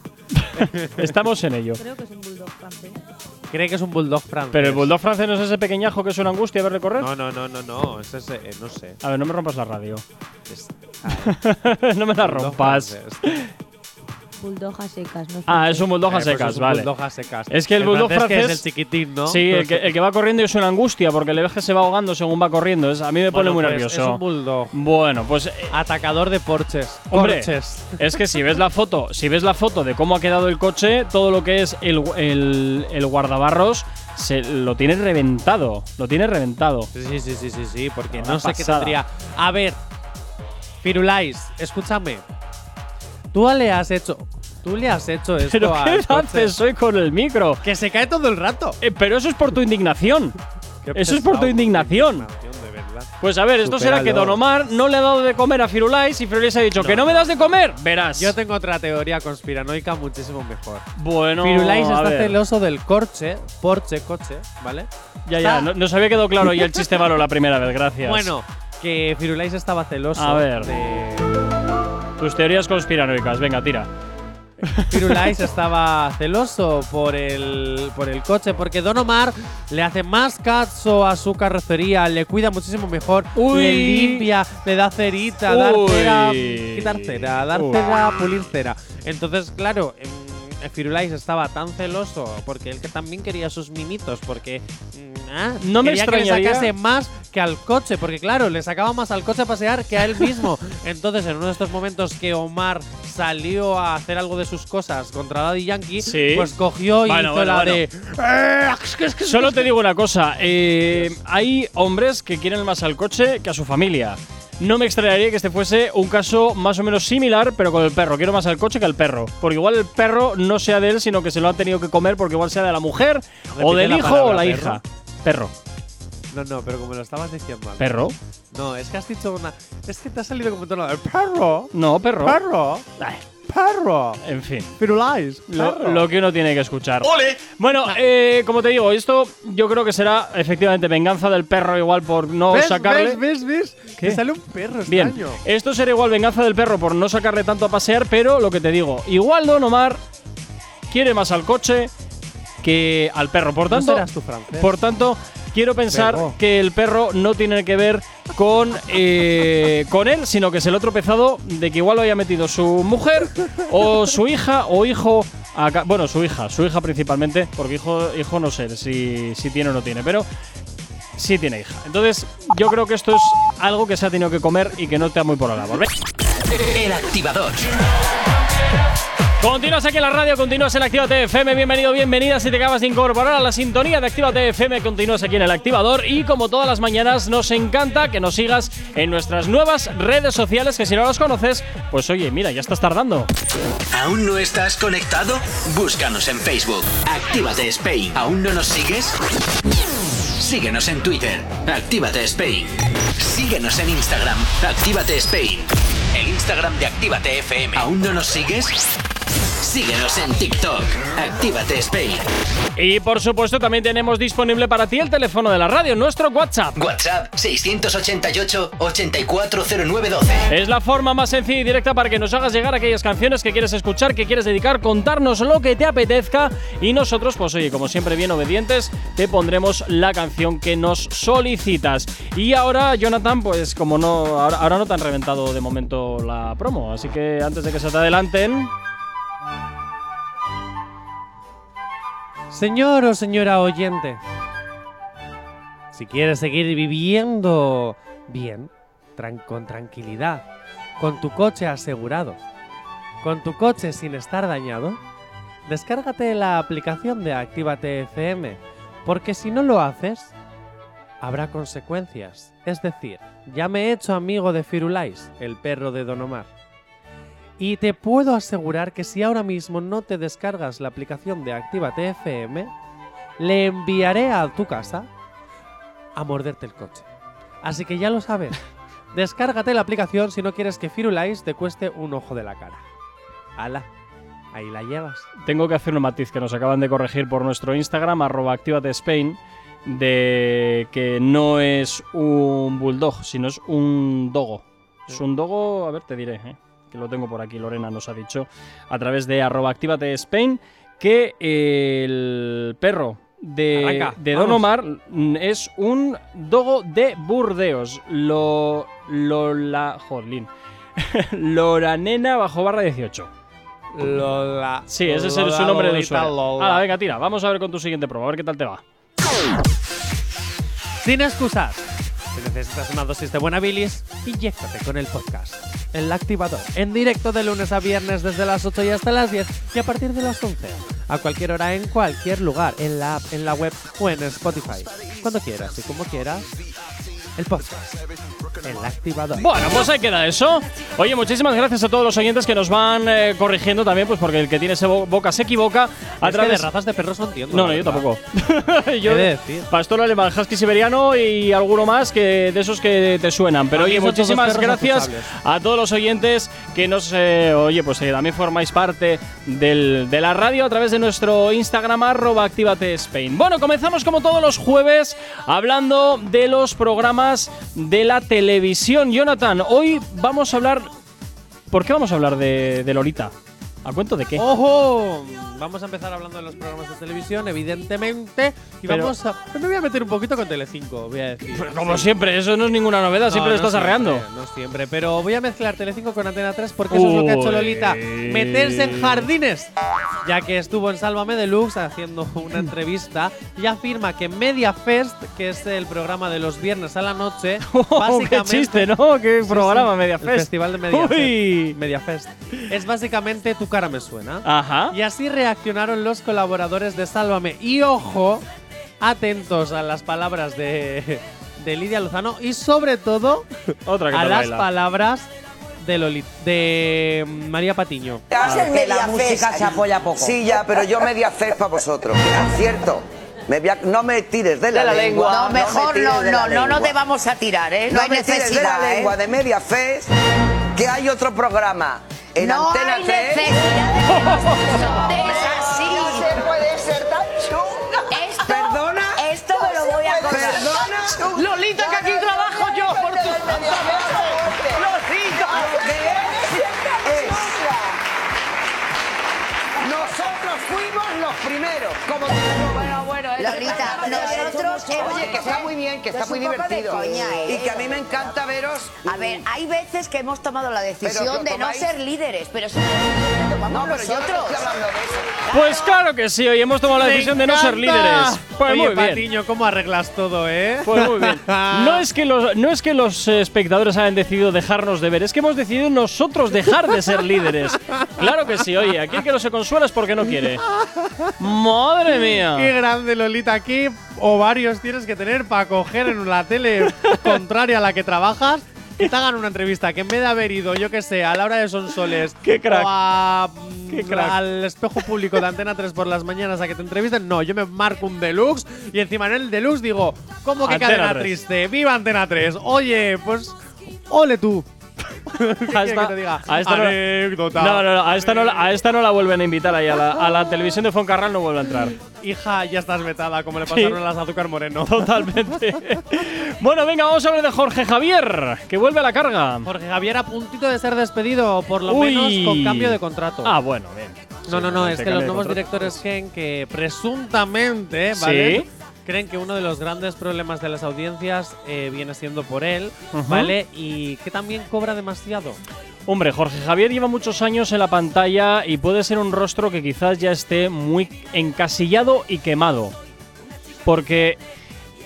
[LAUGHS]
Estamos en ello.
Creo que es un bulldog francés.
Cree que es un bulldog francés.
Pero el bulldog francés no es ese pequeñajo que es una angustia verle correr.
No, no, no, no, no. Es ese, eh, no sé.
A ver, no me rompas la radio.
Es- ah, [LAUGHS]
no me la rompas.
francés.
Bulldog a secas, no
Ah, es un bulldog a
Eh, pues
secas,
es un
vale.
bulldog a secas.
Es que el bulldog
que
francés-
es el chiquitín, ¿no?
Sí, el que, el que va corriendo es una angustia porque le ves que se va ahogando según va corriendo. Es- a mí me pone
Bueno,
muy
pues
nervioso.
Es un bulldog.
Bueno, pues eh,
Atacador de porches.
Hombre.
Porches.
es que si ves la foto, si ves la foto de cómo ha quedado el coche, todo lo que es el, el, el guardabarros se lo tiene reventado, lo tiene reventado.
Sí, sí, sí, sí, sí, sí, porque
Una
no sé qué tendría. A ver, Firulais, escúchame. Tú le has hecho. Tú le has hecho esto
Pero
al
qué
coche.
haces hoy con el micro.
Que se cae todo el rato.
Eh, pero eso es por tu indignación.
Qué
Eso es por tu indignación. Pues a ver, esto será que. Don Omar no le ha dado de comer a Firulais y Firulais ha dicho que no me das de comer. Verás.
Yo tengo otra teoría conspiranoica muchísimo mejor.
bueno,
Firulais está
ver.
celoso del corche, porche, coche, ¿vale?
Ya, ya, no- nos había quedado claro ya el chiste malo la primera vez, gracias.
Bueno, que Firulais estaba celoso
A ver.
de.
Tus teorías conspiranoicas, venga, tira.
Firulais estaba celoso por el, por el coche, porque Don Omar le hace más caso a su carrocería, le cuida muchísimo mejor,
Uy.
le limpia, le da cerita, dar
Uy.
cera, quitar cera, dar
Uy.
cera, pulir cera. Entonces, claro, Firulais estaba tan celoso porque él que también quería sus mimitos, porque mm, ah,
No me
quería que le sacase más que al coche, porque claro, le sacaba más al coche a pasear que a él mismo. [LAUGHS] Entonces, en uno de estos momentos que Omar salió a hacer algo de sus cosas contra Daddy Yankee,
Sí.
pues cogió y
Bueno,
hizo
bueno,
la
bueno.
de. "Eh,
Solo te digo una cosa, eh, hay hombres que quieren más al coche que a su familia. No me extrañaría que este fuese un caso más o menos similar, pero con el perro. Quiero más al coche que al perro. Porque igual el perro no sea de él, sino que se lo ha tenido que comer porque igual sea de la mujer, o del
la
hijo
palabra,
o la
perro.
hija. Perro.
No, no, pero como lo estabas diciendo. antes.
¿Perro?
No, es que has dicho una. Es que te ha salido como tono de. ¡Perro!
No, perro.
¡Perro!
Ay,
¡Perro!
en fin.
Firulais.
Lo, lo que uno tiene que escuchar. Bueno, eh, como te digo, esto yo creo que será efectivamente venganza del perro igual por no
¿Ves,
sacarle.
¿Ves, ves, ves?
¿Qué?
Que sale un perro
Bien,
extraño.
esto será igual venganza del perro por no sacarle tanto a pasear, pero lo que te digo, igual Don Omar quiere más al coche que al perro. Por
¿No
tanto,
serás tú francés?
por tanto, quiero pensar que el perro no tiene que ver con, eh, con él, sino que se lo ha tropezado de que igual lo haya metido su mujer o su hija o hijo. bueno, su hija, su hija principalmente, porque hijo, hijo no sé si, si tiene o no tiene, pero sí tiene hija. Entonces, yo creo que esto es algo que se ha tenido que comer y que no te da muy por la labor.
El activador.
Continúas aquí en la radio, continúas en Actívate FM. Bienvenido, bienvenida. Si te acabas de incorporar a la sintonía de Actívate FM, continúas aquí en el activador. Y como todas las mañanas, nos encanta que nos sigas en nuestras nuevas redes sociales. Que si no las conoces, pues oye, mira, ya estás tardando.
¿Aún no estás conectado? Búscanos en Facebook. Actívate Spain. ¿Aún no nos sigues? Síguenos en Twitter. Actívate Spain. Síguenos en Instagram. Actívate Spain. El Instagram de Actívate FM. ¿Aún no nos sigues? Síguenos en TikTok. Actívate Spain.
Y por supuesto, también tenemos disponible para ti el teléfono de la radio, nuestro WhatsApp.
WhatsApp 688-840912.
Es la forma más sencilla y directa para que nos hagas llegar aquellas canciones que quieres escuchar, que quieres dedicar, contarnos lo que te apetezca y nosotros, pues oye, como siempre bien obedientes, te pondremos la canción que nos solicitas. Y ahora, Jonathan, pues como no, ahora, ahora no te han reventado de momento la promo, así que antes de que se te adelanten...
Señor o señora oyente, si quieres seguir viviendo bien, con tranquilidad, con tu coche asegurado, con tu coche sin estar dañado, descárgate la aplicación de Actívate FM, porque si no lo haces, habrá consecuencias. Es decir, ya me he hecho amigo de Firulais, el perro de Don Omar. Y te puedo asegurar que si ahora mismo no te descargas la aplicación de Actívate FM, le enviaré a tu casa a morderte el coche. Así que ya lo sabes. [LAUGHS] Descárgate la aplicación si no quieres que Firulais te cueste un ojo de la cara. Ala, ahí la llevas.
Tengo que hacer un matiz que nos acaban de corregir por nuestro Instagram, arroba Spain, de que no es un bulldog, sino es un dogo. Es un dogo, a ver, te diré, ¿eh? Que lo tengo por aquí, Lorena nos ha dicho, a través de arroba Actívate Spain, que el perro de,
Arranca,
de Don. Omar es un dogo de Burdeos. Lo, lo la, jolín. [LAUGHS] Loranena bajo barra 18.
Lola.
Sí, ese es su nombre de usuario. Ah, venga, tira. Vamos a ver con tu siguiente prueba, a ver qué tal te va.
Sin excusas. Si necesitas una dosis de buena bilis, inyéctate con el podcast. El activador. En directo de lunes a viernes desde las 8 y hasta las 10 y a partir de las 11. A cualquier hora, en cualquier lugar, en la app, en la web o en Spotify. Cuando quieras y como quieras. El podcast. El activador.
Bueno, pues ahí queda eso. Oye, muchísimas gracias a todos los oyentes que nos van eh, corrigiendo también, pues porque el que tiene ese bo- boca se equivoca. A
Es que de
través
razas de perros no entiendo.
No,
la
no, yo
verdad.
tampoco. [LAUGHS] yo,
He de decir.
pastor alemán, husky siberiano y alguno más que de esos que te suenan. Pero
A mí
oye,
son todos
muchísimas
perros
gracias
acusables.
a todos los oyentes que nos, eh, oye, pues eh, también formáis parte del- de la radio a través de nuestro Instagram arroba Actívate Spain. Bueno, comenzamos como todos los jueves hablando de los programas de la televisión. Jonathan, hoy vamos a hablar... ¿Por qué vamos a hablar de, de Lolita? ¿A cuento de qué?
¡Ojo! Vamos a empezar hablando de los programas de televisión, evidentemente. Y
Pero-
vamos a. Me voy a meter un poquito con Telecinco, voy a decir.
Como
Sí.
siempre, eso no es ninguna novedad,
No,
siempre lo
no
estás
siempre,
arreando.
No siempre, pero voy a mezclar Telecinco con Antena 3 porque eso es lo que ha hecho
Uy.
Lolita. Meterse en jardines. Ya que estuvo en Sálvame Deluxe haciendo una entrevista y afirma que Media Fest, que es el programa de los viernes a la noche, [LAUGHS]
Oh, ¡Qué
básicamente.
chiste, ¿no? ¡Qué programa, Media
el
Fest!
festival de Media
Uy.
Fest. Media Fest. Es básicamente Tu cara me suena.
Ajá.
Y así reaccionaron los colaboradores de Sálvame. Y ojo, atentos a las palabras de, de Lidia Lozano y sobre todo [LAUGHS]
Otra que
a las
baila.
palabras de, Loli- de María Patiño.
que la música se apoya poco. Sí, ya, pero yo media fe para vosotros. Cierto. Me voy a- no me tires de la, lengua.
No,
me
mejor no,
de la
no, no, no te vamos a tirar, ¿eh? No,
No
hay
me tires de la
necesidad,
lengua
¿eh?
de media fe que hay otro programa en
no
Antena
hay
3.
necesidad de que nos insultes así.
No se puede ser tan chunga.
Esto,
Perdona.
Esto me lo voy a contar.
Perdona.
Lolita, que aquí
Lolita, nosotros
hemos
Oye, que está muy bien, que está
Es
muy divertido.
coña, ¿eh?
Y que a mí me encanta veros.
A ver, hay veces que hemos tomado la decisión de no ser líderes, pero eso lo tomamos
No, pero yo no
nosotros.
estoy hablando de eso.
Pues claro que sí, hoy hemos tomado la
¡Me
decisión de no ser líderes. Pues
Oye,
muy bien.
Patiño, ¿cómo arreglas todo, eh?
Pues muy bien. [LAUGHS] No es que los, no es que los espectadores hayan decidido dejarnos de ver, es que hemos decidido nosotros dejar de ser líderes. Claro que sí, oye, aquí el que no se consuela es porque no quiere. [LAUGHS] ¡Madre
Qué
mía!
grande, Lolita. ¿Qué ovarios tienes que tener para coger en la tele contraria a la que trabajas? Que te hagan una entrevista, que en vez de haber ido, yo que sé, a la hora de Sonsoles
Qué crack.
o a, mm,
Qué crack.
al espejo público de Antena 3 por las mañanas a que te entrevisten, no, yo me marco un deluxe y encima en el deluxe digo, ¿cómo que
Antena
cadena
3.
triste? ¡Viva Antena 3! Oye, pues, ole tú. ¿Qué [LAUGHS]
A esta-
que te diga?
a esta no-
Anécdota.
No, no, no, a esta no, la- a esta no la vuelven a invitar ahí. A la, a la televisión de Foncarral no vuelve a entrar.
Hija, ya estás vetada, como le pasaron a las Azúcar Moreno. [LAUGHS]
Totalmente. bueno, venga, vamos a hablar de Jorge Javier, que vuelve a la carga.
Jorge Javier a puntito de ser despedido, por lo
Uy.
menos con cambio de contrato.
Ah, bueno, bien.
no, no, no, es que los nuevos directores creen que presuntamente, ¿vale?
Sí.
Creen que uno de los grandes problemas de las audiencias eh, viene siendo por él. ¿vale? Y que también cobra demasiado.
Hombre, Jorge Javier lleva muchos años en la pantalla y puede ser un rostro que quizás ya esté muy encasillado y quemado. Porque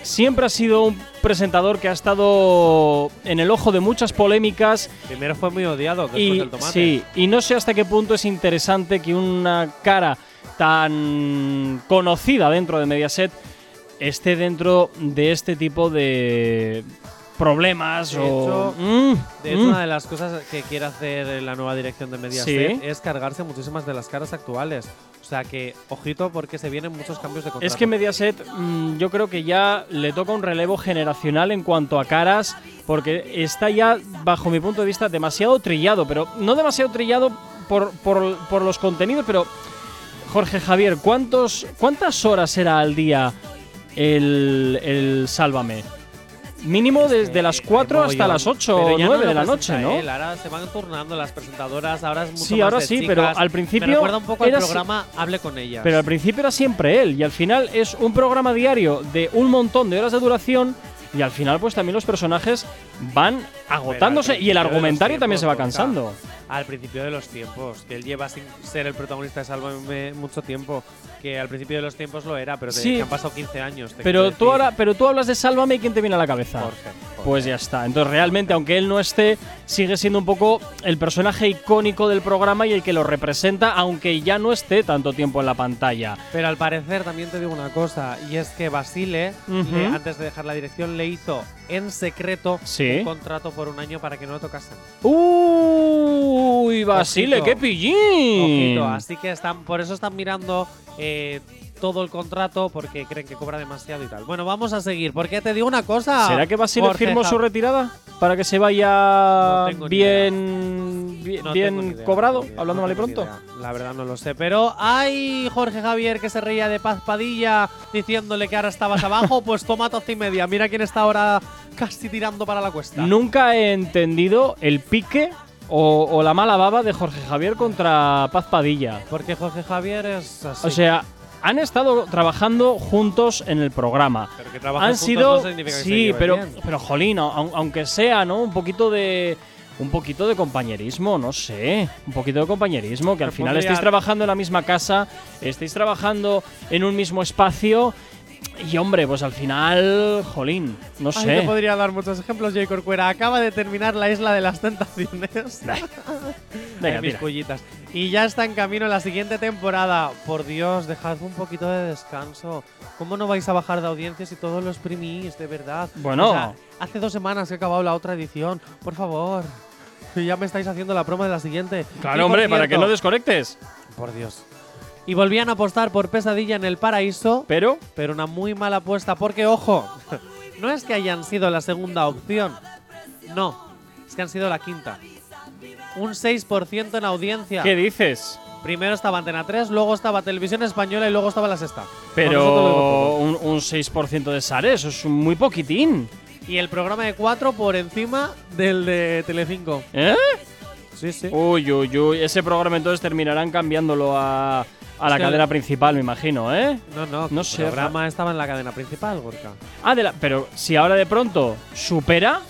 siempre ha sido un presentador que ha estado en el ojo de muchas polémicas
Primero fue muy odiado después
y
del tomate.
sí, y no sé hasta qué punto es interesante que una cara tan conocida dentro de Mediaset esté dentro de este tipo de problemas
De
o
hecho-
Mm,
De hecho,
mm.
una de las cosas que quiere hacer la nueva dirección de Mediaset
Sí.
es cargarse muchísimas de las caras actuales. O sea que, ojito, porque se vienen muchos cambios de contrato.
Es que Mediaset mm, yo creo que ya le toca un relevo generacional en cuanto a caras, porque está ya, bajo mi punto de vista, demasiado trillado, pero no demasiado trillado por, por- por los contenidos, pero Jorge Javier, ¿cuántos, ¿cuántas horas era al día el, el Sálvame? Mínimo desde las 4 hasta las 8 o 9 de la noche, ¿no?
ahora se van turnando las presentadoras, ahora es mucho
Sí,
más
ahora
de
sí,
chicas.
pero al principio
Me recuerda un poco
era
el
si-
programa Hable con ellas.
Pero al principio era siempre él y al final es un programa diario de un montón de horas de duración y al final pues también los personajes van agotándose y el
principio de los
argumentario también se va
tiempos,
cansando.
Al principio de los tiempos, que él lleva sin ser el protagonista de Sálvame mucho tiempo, que al principio de los tiempos lo era, pero de-
Sí.
que han pasado 15 años. te
Pero tú ahora, pero tú hablas de Sálvame y quién te viene a la cabeza.
Jorge, Jorge.
Pues ya está. Entonces realmente, aunque él no esté, sigue siendo un poco el personaje icónico del programa y el que lo representa, aunque ya no esté tanto tiempo en la pantalla.
Pero al parecer también te digo una cosa, y es que Basile, le- antes de dejar la dirección, le hizo en secreto
Sí.
un contrato por un año para que no lo tocasen.
Uy, Basile,
Ojito.
qué pillín.
Ojito, así que están, por eso están mirando eh, todo el contrato porque creen que cobra demasiado y tal. Bueno, vamos a seguir, porque te digo una cosa.
¿Será que Basile firmó su retirada para que se vaya
No
bien, bien,
No
bien
tengo ni idea,
cobrado,
idea,
hablando
no
mal y pronto?
idea. La verdad no lo sé. Pero hay Jorge Javier que se reía de Paz Padilla diciéndole que ahora estabas abajo. [LAUGHS] Pues toma y media. Mira quién está ahora casi tirando para la cuesta.
Nunca he entendido el pique o, o la mala baba de Jorge Javier contra Paz Padilla.
Porque Jorge Javier es así.
O sea, han estado trabajando juntos en el programa.
Pero que
Han
juntos
sido
no significa que se
sí, pero
bien.
pero jolín, au- aunque sea, ¿no? Un poquito de un poquito de compañerismo, no sé, un poquito de compañerismo, que al final estéis trabajando en la misma casa, estéis trabajando en un mismo espacio y hombre, pues al final, jolín, no
Ay,
sé.
te podría dar muchos ejemplos. J. Corcuera acaba de terminar la isla de las tentaciones. [LAUGHS]
Venga,
Ay, mis pollitas. Y ya está en camino la siguiente temporada. Por Dios, dejad un poquito de descanso. ¿Cómo no vais a bajar de audiencia si todos lo exprimís, de verdad?
Bueno.
O sea, hace dos semanas que ha acabado la otra edición. Por favor. [LAUGHS] Ya me estáis haciendo la promo de la siguiente.
Claro, hombre, para que
cierto-
no desconectes.
Por Dios. Y volvían a apostar por Pesadilla en el Paraíso,
Pero
pero una muy mala apuesta porque, ojo, [LAUGHS] no es que hayan sido la segunda opción. No, es que han sido la quinta. Un 6% en audiencia.
¿qué dices?
Primero estaba Antena 3, luego estaba Televisión Española y luego estaba La Sexta.
Pero un, un 6% de Sare, eso es muy poquitín.
Y el programa de 4 por encima del de Telecinco.
¿Eh?
Sí, sí.
Uy, uy, uy. Ese programa entonces terminarán cambiándolo a, a la
que
cadena
el-
principal, me imagino, ¿eh?
No, no,
No
el
sé,
programa estaba en la cadena principal, Gorka.
Ah, de la- pero si ahora de pronto supera.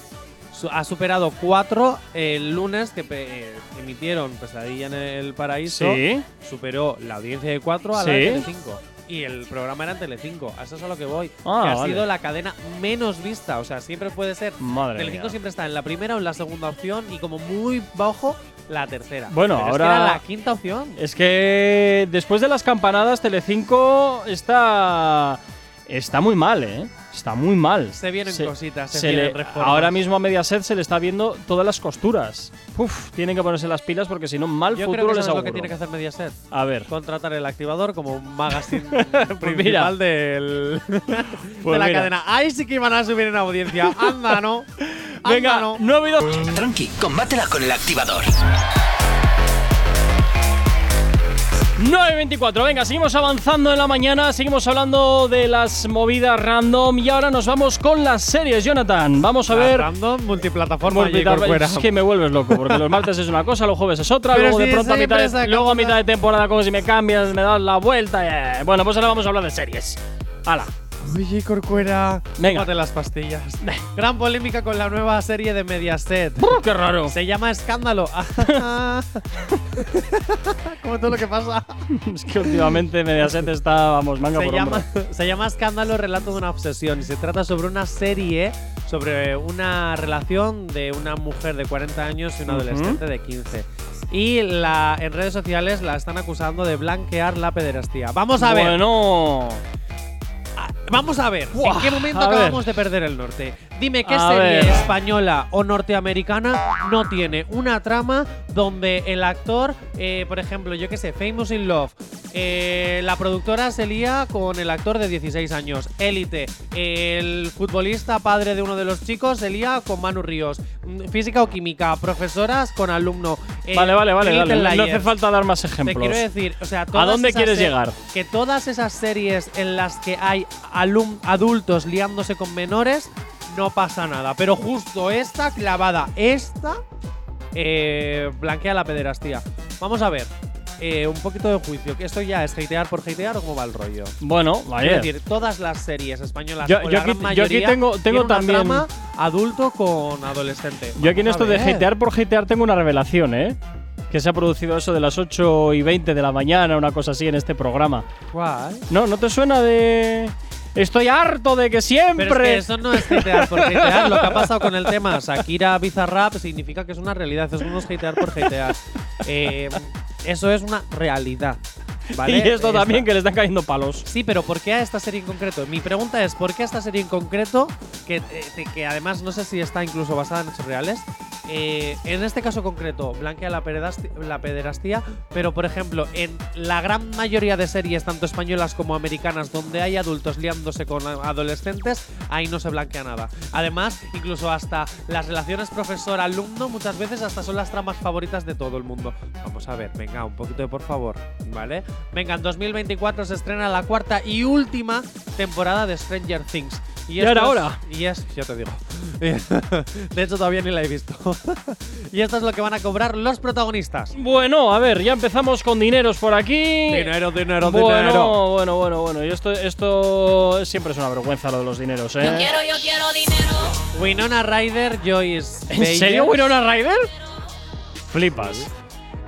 Su- ha superado cuatro el lunes que pe- eh, emitieron Pesadilla en el Paraíso.
Sí.
Superó la audiencia de cuatro a
Sí.
la de Telecinco. Y el programa era en Telecinco. A eso es a lo que voy.
Ah,
que ha
vale.
sido la cadena menos vista. O sea, siempre puede ser.
Madre
Telecinco
mía.
siempre está en la primera o en la segunda opción y como muy bajo la tercera.
Bueno,
Pero es
ahora-
que era la quinta opción.
Es que después de las campanadas, Telecinco está. Está muy mal, ¿eh? Está muy mal.
Se vienen cositas, se
le-
vienen reformas.
ahora mismo a Mediaset se le está viendo todas las costuras. Uf, tienen que ponerse las pilas porque si no, mal
Yo
futuro
creo que
les
eso es lo
auguro.
que tiene que hacer Mediaset.
A ver.
Contratar el activador como un magazine [LAUGHS]
Pues mira.
principal del, [LAUGHS]
Pues
de la
mira.
cadena. Ahí sí que iban a subir en audiencia. Anda, ¿no?
Venga,
Anda, no.
no ha habido.
Tranqui, combátela con el activador.
9.24, venga, seguimos avanzando en la mañana, seguimos hablando de las movidas random y ahora nos vamos con las series, Jonathan. Vamos a
La
ver.
Random, multiplataforma y
Multitar-
Corcuera.
es que me vuelves loco, porque los martes es una cosa, los jueves es otra,
Pero
luego de
si
pronto a mitad de, luego a mitad de temporada como si me cambias, me das la vuelta. eh. Bueno, pues ahora vamos a hablar de series. ¡Hala!
Oye, Corcuera.
Venga.
Tómate las pastillas. [LAUGHS] Gran polémica con la nueva serie de Mediaset.
¡Qué raro!
Se llama Escándalo. [LAUGHS] [LAUGHS] Como todo lo que pasa.
Es que últimamente Mediaset está, vamos, manga
Se
por
llama, se llama Escándalo, relato de una obsesión. Y se trata sobre una serie, sobre una relación de una mujer de 40 años y un adolescente de 15. Y la, en redes sociales la están acusando de blanquear la pederastía. Vamos a ver.
Bueno.
Vamos a ver, ¿en qué momento
ver.
acabamos de perder el norte? Dime qué
A
serie
ver.
española o norteamericana no tiene una trama donde el actor, eh, por ejemplo, yo qué sé, Famous in Love, eh, la productora se lía con el actor de 16 años, Élite, el futbolista padre de uno de los chicos se lía con Manu Ríos, mm, física o química, profesoras con alumno. eh,
Vale, vale, vale, dale. No hace falta dar más
Te
ejemplos.
quiero decir, o sea, todas
dónde
esas
quieres llegar?
Que todas esas series en las que hay adultos liándose con menores, no pasa nada. Pero justo esta clavada, esta, eh, blanquea la pederastía. Vamos a ver. eh, un poquito de juicio, que esto ya es hatear por hatear o cómo va el rollo.
Bueno,
Es
vaya.
decir, todas las series españolas
Yo-
o
yo
la
aquí-
gran
yo aquí
mayoría
tengo- tengo
tienen una
también-
trama adulto con adolescente.
Yo aquí en esto de hatear por hatear tengo una revelación, ¿eh? Que se ha producido eso de las 8 y 20 de la mañana, una cosa así en este programa.
¿Cuál?
No, ¿no te suena de...? Estoy harto de que siempre...
Pero eso no es hatear por hatear. Lo que ha pasado con el tema Shakira Bizarrap significa que es una realidad. Eso no es hatear por hatear. Eh, eso es una realidad. ¿Vale? [LAUGHS]
Y esto
Esta-
también, que le están cayendo palos.
Sí, pero ¿por qué a esta serie en concreto? Mi pregunta es, ¿por qué a esta serie en concreto, que, eh, que además no sé si está incluso basada en hechos reales, eh, en este caso concreto blanquea la, la pederastía, pero por ejemplo, en la gran mayoría de series, tanto españolas como americanas, donde hay adultos liándose con adolescentes, ahí no se blanquea nada. Además, incluso hasta las relaciones profesor-alumno muchas veces hasta son las tramas favoritas de todo el mundo. Vamos a ver, venga, un poquito de por favor, ¿vale? Venga, en 2024 se estrena la cuarta y última temporada de Stranger Things. Y,
¿Ya era hora?
Y es, ya te digo. [LAUGHS] de hecho, todavía ni la he visto. [LAUGHS] y esto es lo que van a cobrar los protagonistas.
Bueno, a ver, ya empezamos con dineros por aquí.
Dinero, dinero,
bueno,
dinero.
Bueno, bueno, bueno. Y esto, esto siempre es una vergüenza lo de los dineros, ¿eh?
yo quiero dinero.
Winona Ryder, Joyce
¿En
Bayer
serio, Winona Ryder? Flipas.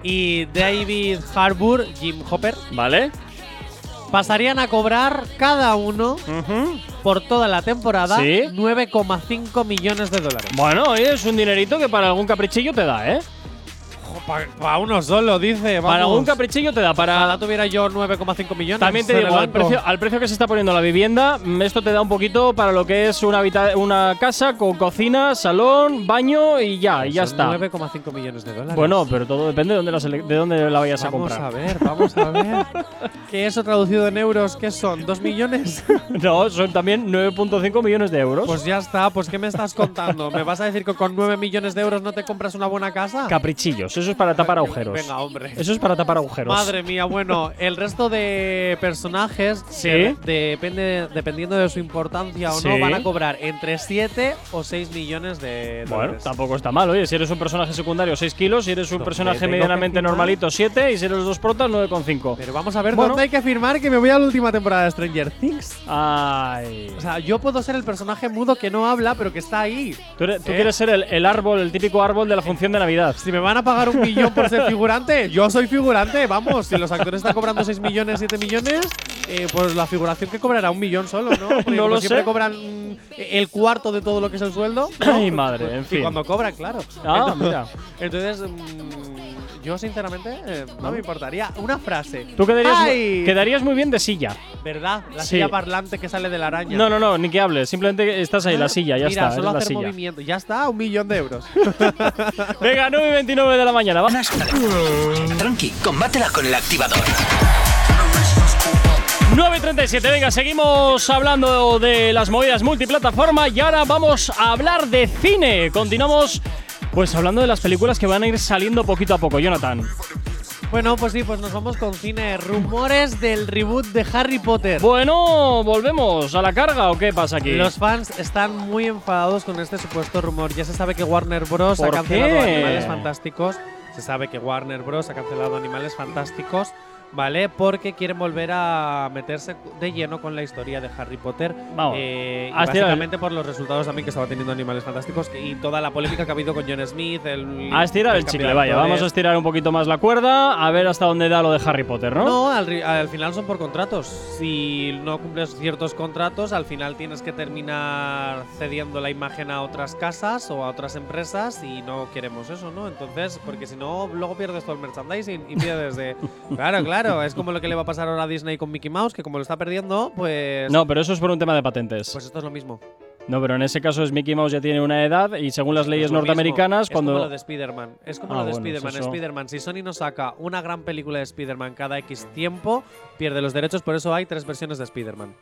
Y David Harbour, Jim Hopper,
¿Vale?
pasarían a cobrar cada uno
Ujú.
por toda la temporada
Sí.
9,5 millones de dólares.
Bueno, oye, es un dinerito que para algún caprichillo te da, ¿eh?
Para uno solo, dice. Vamos.
Para algún caprichillo te da. Para
Ojalá tuviera yo 9,5 millones.
También te digo, al precio, al precio que se está poniendo la vivienda, mm, esto te da un poquito para lo que es una, habita- una casa con cocina, salón, baño y ya, y ya
Son
está.
9,5 millones de dólares.
Bueno, pero todo depende de dónde la, de dónde la vayas
vamos
a
a,
comprar.
ver, vamos a ver. [LAUGHS] ¿Qué eso traducido en euros? ¿Qué son? ¿2 millones? [LAUGHS]
No, son también 9.5 millones de euros.
pues ya está. Pues ¿qué me estás contando? ¿Me vas a decir que con 9 millones de euros no te compras una buena casa?
caprichillos, eso es para tapar agujeros.
Venga, hombre.
Eso es para tapar agujeros.
Madre mía, bueno, el resto de personajes,
Sí.
que depende, dependiendo de su importancia o
Sí.
no, van a cobrar entre 7 o 6 millones de
Bueno,
dólares.
tampoco está mal. Oye, si eres un personaje secundario, 6 kilos. Si eres un personaje medianamente normalito, 7. Y si eres dos protas, 9,5.
Pero vamos a ver
Bueno.
dónde hay que firmar que me voy a la última temporada de Stranger Things.
Ay.
O sea, yo puedo ser el personaje mudo que no habla, pero que está ahí.
Tú, eres- tú
¿Eh?
quieres ser el, el árbol, el típico árbol de la función de Navidad.
Si me van a pagar un millón por ser figurante, yo soy figurante. Vamos, si los actores están cobrando 6 millones, 7 millones, eh, pues la figuración que cobrará un millón solo, ¿no? Porque
No lo
siempre
sé.
cobran mm, el cuarto de todo lo que es el sueldo.
Ay, madre, en
Y
fin.
cuando cobran, claro.
Ah,
entonces,
mira.
Entonces, mm, yo sinceramente eh, no me importaría. Una frase.
Tú quedarías, quedarías muy bien de silla.
¿Verdad? La
Sí.
silla parlante que sale de la araña.
No, no, no, ni que hables. Simplemente estás ahí, la silla, ya
Mira,
está.
solo
eres la
hacer
silla.
movimiento. Ya está, un millón de euros. [LAUGHS]
Venga, 9 y 29 de la mañana. Va.
Tranqui, combátela con el activador.
9.37, venga, seguimos hablando de las movidas multiplataforma y ahora vamos a hablar de cine. Continuamos pues hablando de las películas que van a ir saliendo poquito a poco, Jonathan.
Bueno, pues sí, pues nos vamos con cine. Rumores del reboot de Harry Potter.
Bueno, volvemos a la carga o qué pasa aquí.
Los fans están muy enfadados con este supuesto rumor. Ya se sabe que Warner Bros. ha
¿Por
cancelado
qué?
Animales Fantásticos. Se sabe que Warner Bros. ha cancelado Animales Fantásticos, ¿vale? Porque quieren volver a meterse de lleno con la historia de Harry Potter.
Vamos.
Eh, y
el-
básicamente por los resultados también que estaba teniendo Animales Fantásticos y toda la polémica que ha habido con John Smith. El,
A estirar el chicle, vaya. Vamos a estirar un poquito más la cuerda, a ver hasta dónde da lo de Harry Potter, ¿no?
No, al, al final son por contratos. Si no cumples ciertos contratos, al final tienes que terminar cediendo la imagen a otras casas o a otras empresas y no queremos eso, ¿no? Entonces, porque si no, luego pierdes todo el merchandising y pierdes de... [LAUGHS] claro, claro, es como lo que le va a pasar ahora a Disney con Mickey Mouse, que como lo está perdiendo, pues...
No, pero eso es por un tema de patentes.
Pues esto es lo mismo.
no, pero en ese caso es Mickey Mouse ya tiene una edad y según las leyes
Es
norteamericanas,
Es
cuando.
como lo de Spider-Man. Es como
Ah,
lo de
bueno,
Spider-Man.
eso.
Spider-Man, si Sony no saca una gran película de Spider-Man cada X tiempo, pierde los derechos, por eso hay tres versiones de Spider-Man.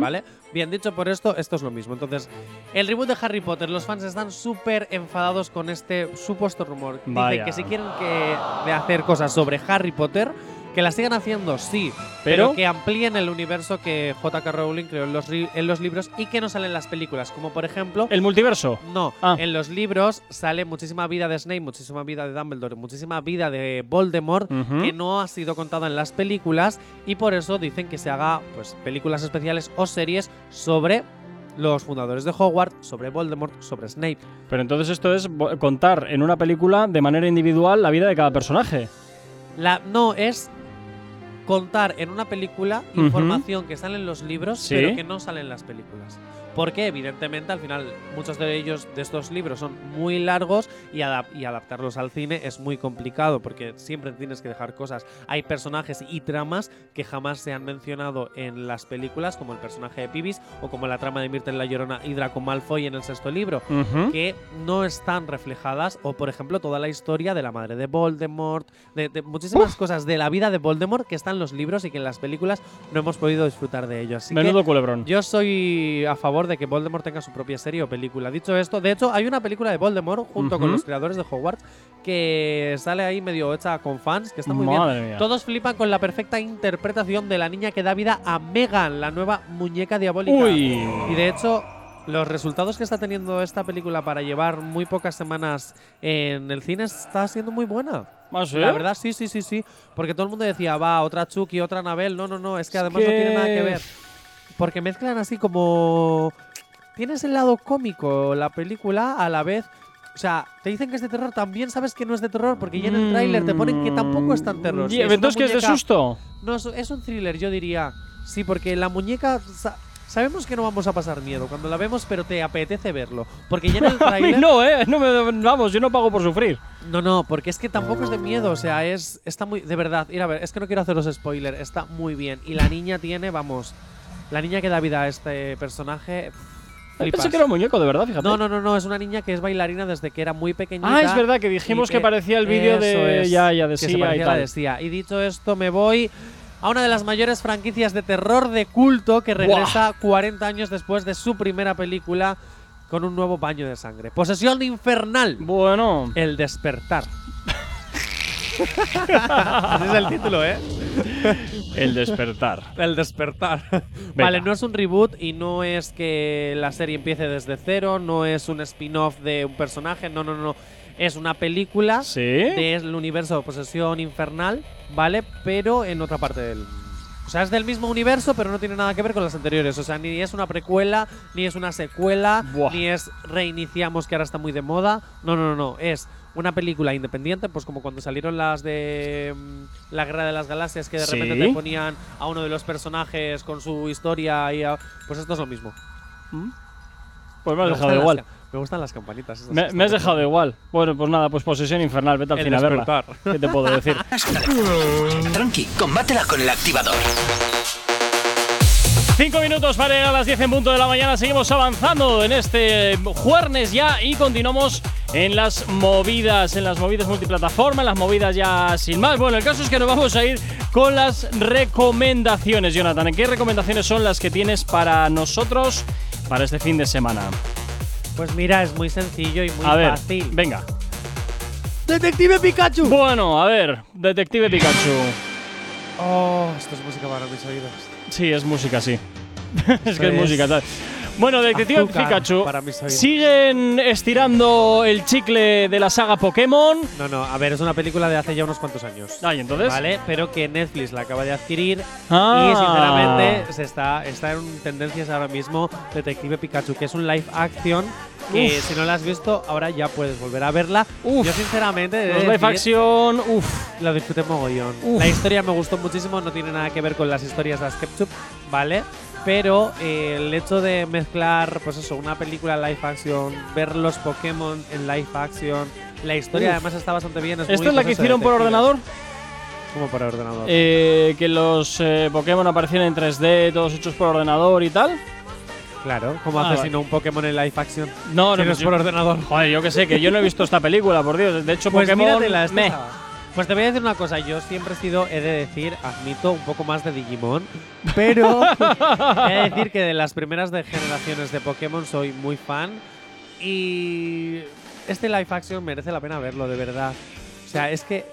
¿Vale? Bien, dicho por esto, esto es lo mismo. Entonces, el reboot de Harry Potter, los fans están súper enfadados con este supuesto rumor. Dicen
Vaya.
que si quieren que, de hacer cosas sobre Harry Potter, que las sigan haciendo, sí,
Pero-
pero, que amplíen el universo que J.K. Rowling creó en los, en los libros y que no salen en las películas. Como por ejemplo,
El multiverso.
no,
Ah.
en los libros sale muchísima vida de Snape, muchísima vida de Dumbledore, muchísima vida de Voldemort que no ha sido contada en las películas y por eso dicen que se haga pues películas especiales o series sobre los fundadores de Hogwarts, sobre Voldemort, sobre Snape.
Pero entonces esto es contar en una película de manera individual la vida de cada personaje.
La no es contar en una película información que sale en los libros,
Sí.
pero que no sale en las películas. Porque evidentemente al final muchos de ellos de estos libros son muy largos y, adap- y adaptarlos al cine es muy complicado porque siempre tienes que dejar cosas. Hay personajes y tramas que jamás se han mencionado en las películas, como el personaje de Pibis o como la trama de Myrtle la Llorona y Draco Malfoy en el sexto libro que no están reflejadas, o por ejemplo toda la historia de la madre de Voldemort, de, de muchísimas cosas de la vida de Voldemort que están en los libros y que en las películas no hemos podido disfrutar de ello. Así
Menudo
que
culebrón.
yo soy a favor de que Voldemort tenga su propia serie o película. Dicho esto, de hecho hay una película de Voldemort junto con
Ujú.
los creadores de Hogwarts que sale ahí medio hecha con fans, que está muy
Madre
bien.
mía.
Todos flipan con la perfecta interpretación de la niña que da vida a Megan, la nueva muñeca diabólica.
Uy.
Y de hecho, los resultados que está teniendo esta película para llevar muy pocas semanas en el cine está siendo muy buena.
¿Ah, sí?
La verdad, sí, sí, sí, sí. Porque todo el mundo decía, va, otra Chucky, otra Anabel. No, no, no, es que además no tiene nada que- ver. Porque mezclan así como. Tienes el lado cómico la película a la vez. O sea, te dicen que es de terror, también sabes que no es de terror, porque ya en el tráiler te ponen que tampoco es tan terror.
Y-
Sí,
entonces, ¿qué es de susto?
no, es- un thriller, yo diría. Sí, porque la muñeca. sa- sabemos que no vamos a pasar miedo cuando la vemos, pero te apetece verlo. Porque ya en el [LAUGHS]
A mí
tráiler.
no, ¿eh? No me, vamos, yo no pago por sufrir.
No, no, porque es que tampoco es de miedo, o sea, es está muy de verdad. Ir a ver, es que no quiero haceros spoiler, está muy bien y la niña tiene, vamos, la niña que da vida a este personaje.
Pensé
flipas.
que era un muñeco, de verdad, fíjate.
No, no, no, no, es una niña que es bailarina desde que era muy pequeñita.
Ah, es verdad que dijimos
y
que parecía el vídeo de-
eso
ya, ya, de
que se
y
la
tal.
de Sia. Y dicho esto, me voy a una de las mayores franquicias de terror de culto que regresa 40 años después de su primera película con un nuevo baño de sangre. Posesión infernal.
Bueno.
El despertar. [LAUGHS] Ese es el título, ¿eh?
El despertar.
El despertar. Vale, no es un reboot y no es que la serie empiece desde cero, no es un spin-off de un personaje, no, no, no. Es una película
¿Sí?
del universo de Posesión Infernal, ¿vale? Pero en otra parte del. O sea, es del mismo universo, pero no tiene nada que ver con las anteriores. O sea, ni es una precuela, ni es una secuela,
Buah.
ni es reiniciamos, que ahora está muy de moda. No, no, no, no. Es una película independiente, pues como cuando salieron las de mm, La Guerra de las Galaxias, que de
Sí.
repente te ponían a uno de los personajes con su historia y a- Pues esto es lo mismo.
Pues me has
Me
dejado igual.
las me gustan las campanitas. esas
Me, me has dejado igual. Bueno, pues nada, pues posesión infernal. Vete al
El
cine a verla.
despertar.
¿Qué te puedo decir? [LAUGHS]
Tranqui, combátela con el activador.
Cinco minutos para llegar a las 10 en punto de la mañana. Seguimos avanzando en este jueves ya y continuamos en las movidas, en las movidas multiplataforma, en las movidas ya sin más. Bueno, el caso es que nos vamos a ir con las recomendaciones, Jonathan. ¿En qué recomendaciones son las que tienes para nosotros para este fin de semana?
Pues mira, es muy sencillo y muy
a ver,
fácil.
venga.
¡Detective Pikachu!
Bueno, a ver, Detective Pikachu.
Oh, esto es música para mis oídos.
Sí, es música, sí. [LAUGHS] es que es
es
música, tal. Bueno, Detective
azúcar
Pikachu. Siguen estirando el chicle de la saga Pokémon.
No, no, a ver, es una película de hace ya unos cuantos años.
Ay, entonces.
¿Vale? Pero que Netflix la acaba de adquirir.
Ah.
Y sinceramente se está, está en tendencias ahora mismo Detective Pikachu, que es un live action que
Uf.
si no la has visto, ahora ya puedes volver a verla.
Uf.
Yo sinceramente
Los live action. Uff.
Lo disfruté mogollón.
Uf.
La historia me gustó muchísimo, no tiene nada que ver con las historias de SketchUp, ¿vale? Pero eh, el hecho de mezclar, pues eso, una película live action, ver los Pokémon en live action, la historia
Uf.
además está bastante bien. Es
¿Esta
muy,
es la
pues
que hicieron por ordenador?
¿Cómo por ordenador?
Eh, que los eh, Pokémon aparecieran en 3D, todos hechos por ordenador y tal.
Claro, ¿cómo
Ah,
haces
vale.
si no un Pokémon en live action?
No,
Si
no,
no es
yo-
por ordenador.
Joder, yo que sé, que yo no he visto esta película, por Dios. De hecho,
Pues
Pokémon.
míratela, estaba. Pues te voy a decir una cosa, yo siempre he sido, he de decir, admito, un poco más de Digimon, pero he de decir que de las primeras de generaciones de Pokémon soy muy fan y este live action merece la pena verlo, de verdad. O sea, es que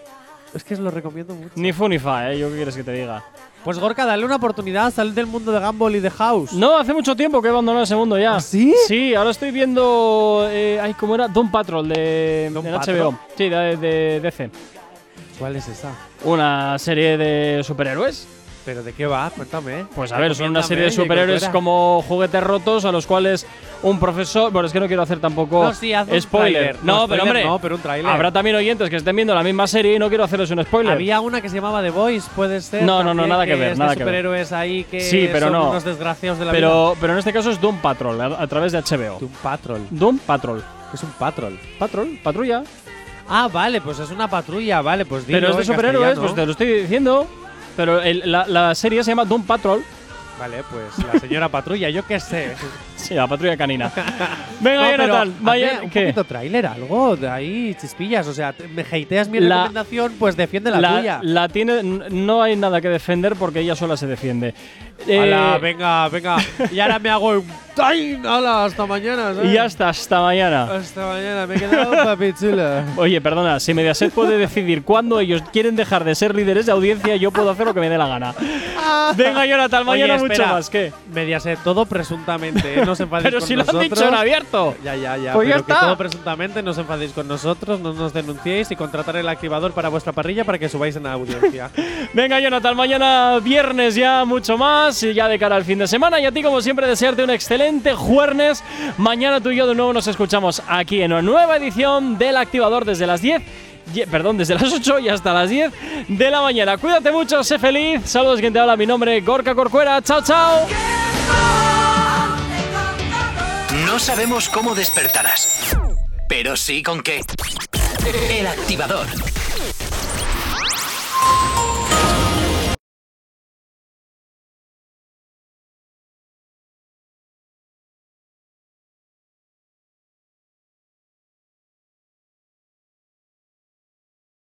es que os lo recomiendo mucho.
Ni fu ni fa, ¿eh? Yo qué quieres que te diga.
Pues Gorka, dale una oportunidad, sal del mundo de Gumball y de House.
No, hace mucho tiempo que he abandonado ese mundo ya.
¿Ah, sí?
Sí, ahora estoy viendo. Eh, ay, ¿cómo era? Doom Patrol de,
¿Doom
del
Patrol?
HBO. Sí, de, de DC.
¿Cuál es esa?
Una serie de superhéroes.
¿Pero de qué va? Cuéntame.
Pues a ver, son una serie de superhéroes como juguetes rotos a los cuales un profesor. Bueno, es que no quiero hacer tampoco
No, sí, haz un
spoiler. No,
No,
pero hombre,
no, pero un tráiler.
habrá también oyentes que estén viendo la misma serie y no quiero hacerles un spoiler.
Había una que se llamaba The Voice, puede ser.
No, no, no, nada que ver, nada que ver.
superhéroes ahí que
Sí, pero
son
no.
unos desgraciados de la vida.
pero, en este caso es Doom Patrol, a, a través de HBO.
Doom Patrol.
Doom Patrol.
Es un patrol.
Patrol, patrulla.
Ah, vale, pues es una patrulla, vale, pues dilo
Pero es de superhéroes, pues te lo estoy diciendo. Pero el- la, la serie se llama Doom Patrol.
Vale, pues la señora patrulla, yo qué sé. [LAUGHS]
Sí, la patrulla canina. [LAUGHS] Venga,
No, pero
Jonathan, vaya.
un
¿Qué?
poquito tráiler, algo de ahí, chispillas. O sea, te- me hateas mi
La-
recomendación, pues defiende la,
La,
tuya.
la tiene. n- No hay nada que defender porque ella sola se defiende. Eh,
venga, venga. y ahora me hago un time. Hala, hasta mañana. ¿sabes?
y ya está, hasta mañana.
Hasta mañana, me he quedado papi chula. [LAUGHS]
Oye, perdona, si Mediaset puede decidir cuándo ellos quieren dejar de ser líderes de audiencia, yo puedo hacer lo que me dé la gana. [LAUGHS] Venga, Jonathan, mañana
Oye,
mucho más. ¿Qué?
Mediaset, todo presuntamente, ¿eh? no os enfadéis
Pero
con
si lo han
nosotros.
dicho en abierto.
Ya, ya, ya.
Pues ya
pero que
está.
todo presuntamente, no os enfadéis con nosotros, no nos denunciéis y contratar el activador para vuestra parrilla para que subáis en la audiencia. [LAUGHS]
Venga, Jonathan, mañana viernes ya mucho más y ya de cara al fin de semana. Y a ti, como siempre, desearte un excelente jueves. Mañana tú y yo de nuevo nos escuchamos aquí en una nueva edición del Activador desde las 10. ye- Perdón, desde las 8 y hasta las 10 de la mañana. Cuídate mucho, sé feliz. Saludos, quien te habla. Mi nombre es Gorka Corcuera. Chao, chao.
No sabemos cómo despertarás, pero sí con qué. El activador.